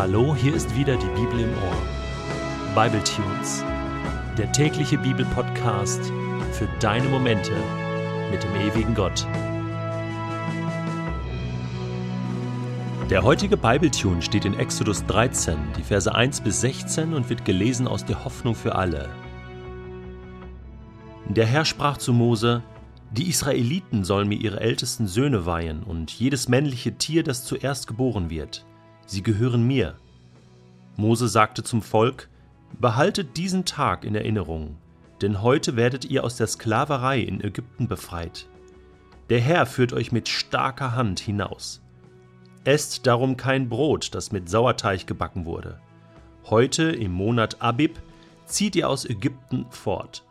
Hallo, hier ist wieder die Bibel im Ohr. Bible Tunes, der tägliche Bibelpodcast für deine Momente mit dem ewigen Gott. Der heutige Bibletune steht in Exodus 13, die Verse 1 bis 16 und wird gelesen aus der Hoffnung für alle. Der Herr sprach zu Mose: Die Israeliten sollen mir ihre ältesten Söhne weihen und jedes männliche Tier, das zuerst geboren wird sie gehören mir. Mose sagte zum Volk, Behaltet diesen Tag in Erinnerung, denn heute werdet ihr aus der Sklaverei in Ägypten befreit. Der Herr führt euch mit starker Hand hinaus. Esst darum kein Brot, das mit Sauerteig gebacken wurde. Heute im Monat Abib zieht ihr aus Ägypten fort.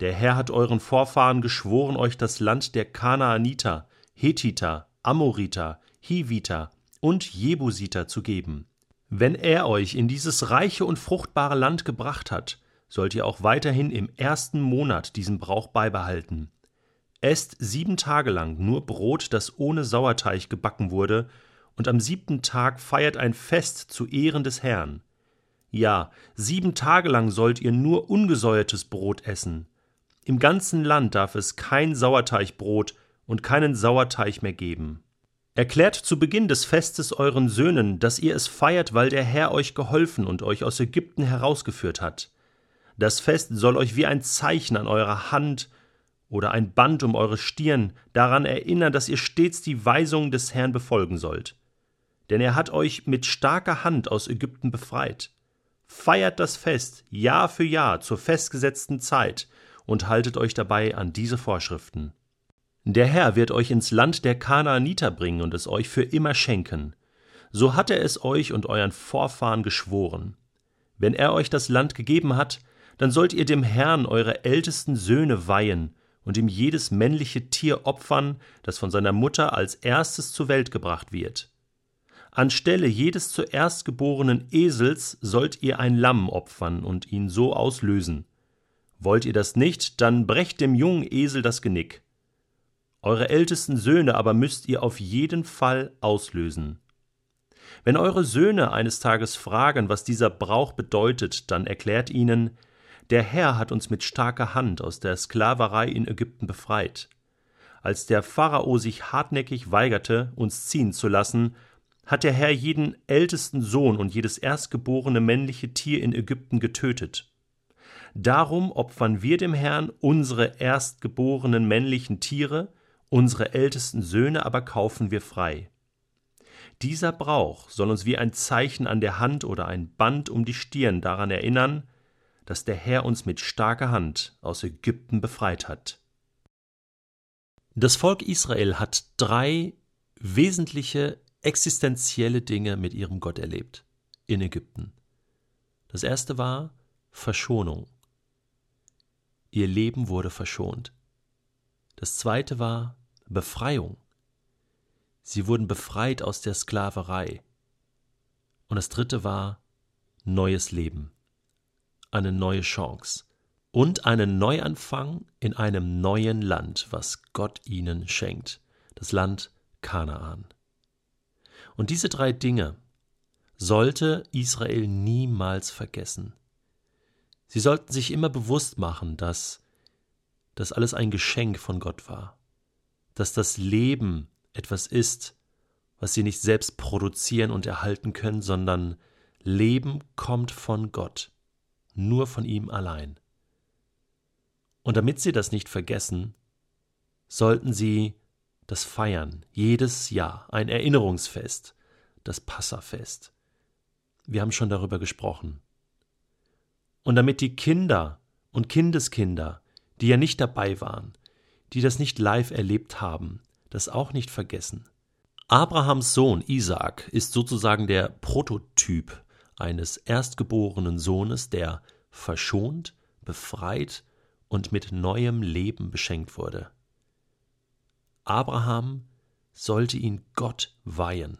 Der Herr hat euren Vorfahren geschworen, euch das Land der Kanaaniter, Hethiter, Amoriter, Hiviter, und Jebusiter zu geben. Wenn er euch in dieses reiche und fruchtbare Land gebracht hat, sollt ihr auch weiterhin im ersten Monat diesen Brauch beibehalten. Esst sieben Tage lang nur Brot, das ohne Sauerteig gebacken wurde, und am siebten Tag feiert ein Fest zu Ehren des Herrn. Ja, sieben Tage lang sollt ihr nur ungesäuertes Brot essen. Im ganzen Land darf es kein Sauerteigbrot und keinen Sauerteig mehr geben. Erklärt zu Beginn des Festes euren Söhnen, dass ihr es feiert, weil der Herr euch geholfen und euch aus Ägypten herausgeführt hat. Das Fest soll euch wie ein Zeichen an eurer Hand oder ein Band um eure Stirn daran erinnern, dass ihr stets die Weisungen des Herrn befolgen sollt. Denn er hat euch mit starker Hand aus Ägypten befreit. Feiert das Fest Jahr für Jahr zur festgesetzten Zeit und haltet euch dabei an diese Vorschriften. Der Herr wird euch ins Land der Kanaaniter bringen und es euch für immer schenken. So hat er es euch und euren Vorfahren geschworen. Wenn er euch das Land gegeben hat, dann sollt ihr dem Herrn eure ältesten Söhne weihen und ihm jedes männliche Tier opfern, das von seiner Mutter als erstes zur Welt gebracht wird. Anstelle jedes zuerst geborenen Esels sollt ihr ein Lamm opfern und ihn so auslösen. Wollt ihr das nicht, dann brecht dem jungen Esel das Genick. Eure ältesten Söhne aber müsst ihr auf jeden Fall auslösen. Wenn eure Söhne eines Tages fragen, was dieser Brauch bedeutet, dann erklärt ihnen, der Herr hat uns mit starker Hand aus der Sklaverei in Ägypten befreit. Als der Pharao sich hartnäckig weigerte, uns ziehen zu lassen, hat der Herr jeden ältesten Sohn und jedes erstgeborene männliche Tier in Ägypten getötet. Darum opfern wir dem Herrn unsere erstgeborenen männlichen Tiere, Unsere ältesten Söhne aber kaufen wir frei. Dieser Brauch soll uns wie ein Zeichen an der Hand oder ein Band um die Stirn daran erinnern, dass der Herr uns mit starker Hand aus Ägypten befreit hat. Das Volk Israel hat drei wesentliche existenzielle Dinge mit ihrem Gott erlebt in Ägypten. Das erste war Verschonung. Ihr Leben wurde verschont. Das zweite war Befreiung. Sie wurden befreit aus der Sklaverei. Und das dritte war neues Leben, eine neue Chance und einen Neuanfang in einem neuen Land, was Gott ihnen schenkt, das Land Kanaan. Und diese drei Dinge sollte Israel niemals vergessen. Sie sollten sich immer bewusst machen, dass das alles ein Geschenk von Gott war dass das Leben etwas ist, was sie nicht selbst produzieren und erhalten können, sondern Leben kommt von Gott, nur von ihm allein. Und damit sie das nicht vergessen, sollten sie das feiern, jedes Jahr, ein Erinnerungsfest, das Passafest. Wir haben schon darüber gesprochen. Und damit die Kinder und Kindeskinder, die ja nicht dabei waren, die das nicht live erlebt haben, das auch nicht vergessen. Abrahams Sohn Isaak ist sozusagen der Prototyp eines erstgeborenen Sohnes, der verschont, befreit und mit neuem Leben beschenkt wurde. Abraham sollte ihn Gott weihen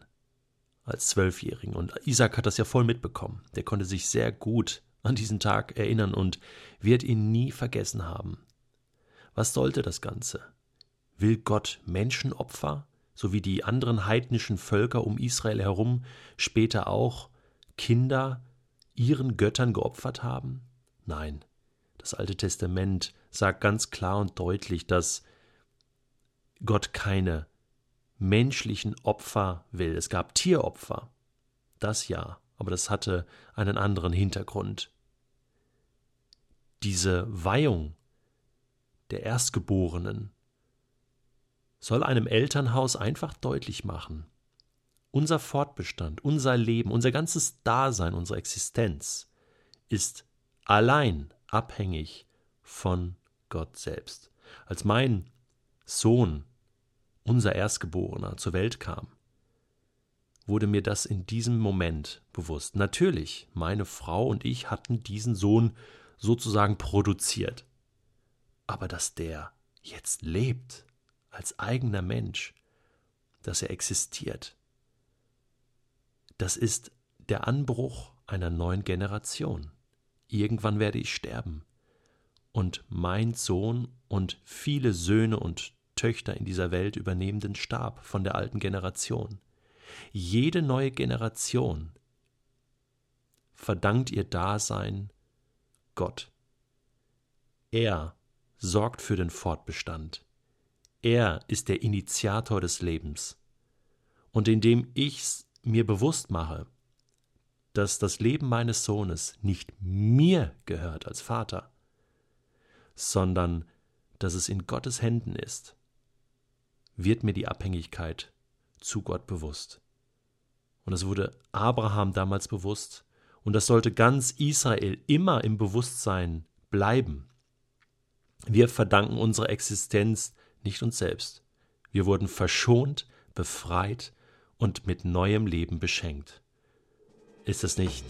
als Zwölfjährigen. Und Isaac hat das ja voll mitbekommen. Der konnte sich sehr gut an diesen Tag erinnern und wird ihn nie vergessen haben. Was sollte das Ganze? Will Gott Menschenopfer, so wie die anderen heidnischen Völker um Israel herum später auch Kinder ihren Göttern geopfert haben? Nein, das Alte Testament sagt ganz klar und deutlich, dass Gott keine menschlichen Opfer will. Es gab Tieropfer, das ja, aber das hatte einen anderen Hintergrund. Diese Weihung der Erstgeborenen soll einem Elternhaus einfach deutlich machen, unser Fortbestand, unser Leben, unser ganzes Dasein, unsere Existenz ist allein abhängig von Gott selbst. Als mein Sohn, unser Erstgeborener, zur Welt kam, wurde mir das in diesem Moment bewusst. Natürlich, meine Frau und ich hatten diesen Sohn sozusagen produziert. Aber dass der jetzt lebt, als eigener Mensch, dass er existiert, das ist der Anbruch einer neuen Generation. Irgendwann werde ich sterben. Und mein Sohn und viele Söhne und Töchter in dieser Welt übernehmen den Stab von der alten Generation. Jede neue Generation verdankt ihr Dasein Gott. Er sorgt für den Fortbestand. Er ist der Initiator des Lebens. Und indem ich mir bewusst mache, dass das Leben meines Sohnes nicht mir gehört als Vater, sondern dass es in Gottes Händen ist, wird mir die Abhängigkeit zu Gott bewusst. Und es wurde Abraham damals bewusst, und das sollte ganz Israel immer im Bewusstsein bleiben. Wir verdanken unsere Existenz nicht uns selbst. Wir wurden verschont, befreit und mit neuem Leben beschenkt. Ist es nicht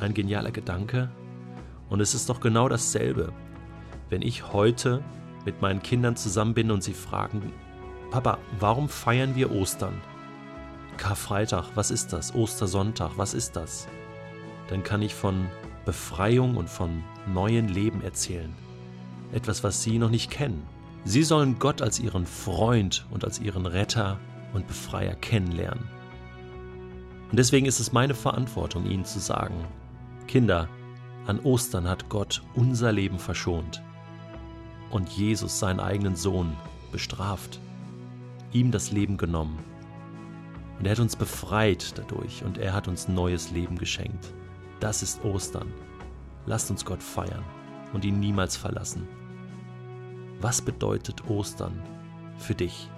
ein genialer Gedanke? Und es ist doch genau dasselbe, wenn ich heute mit meinen Kindern zusammen bin und sie fragen, Papa, warum feiern wir Ostern? Karfreitag, was ist das? Ostersonntag, was ist das? Dann kann ich von Befreiung und von neuen Leben erzählen. Etwas, was sie noch nicht kennen. Sie sollen Gott als ihren Freund und als ihren Retter und Befreier kennenlernen. Und deswegen ist es meine Verantwortung, ihnen zu sagen, Kinder, an Ostern hat Gott unser Leben verschont und Jesus seinen eigenen Sohn bestraft, ihm das Leben genommen. Und er hat uns befreit dadurch und er hat uns neues Leben geschenkt. Das ist Ostern. Lasst uns Gott feiern und ihn niemals verlassen. Was bedeutet Ostern für dich?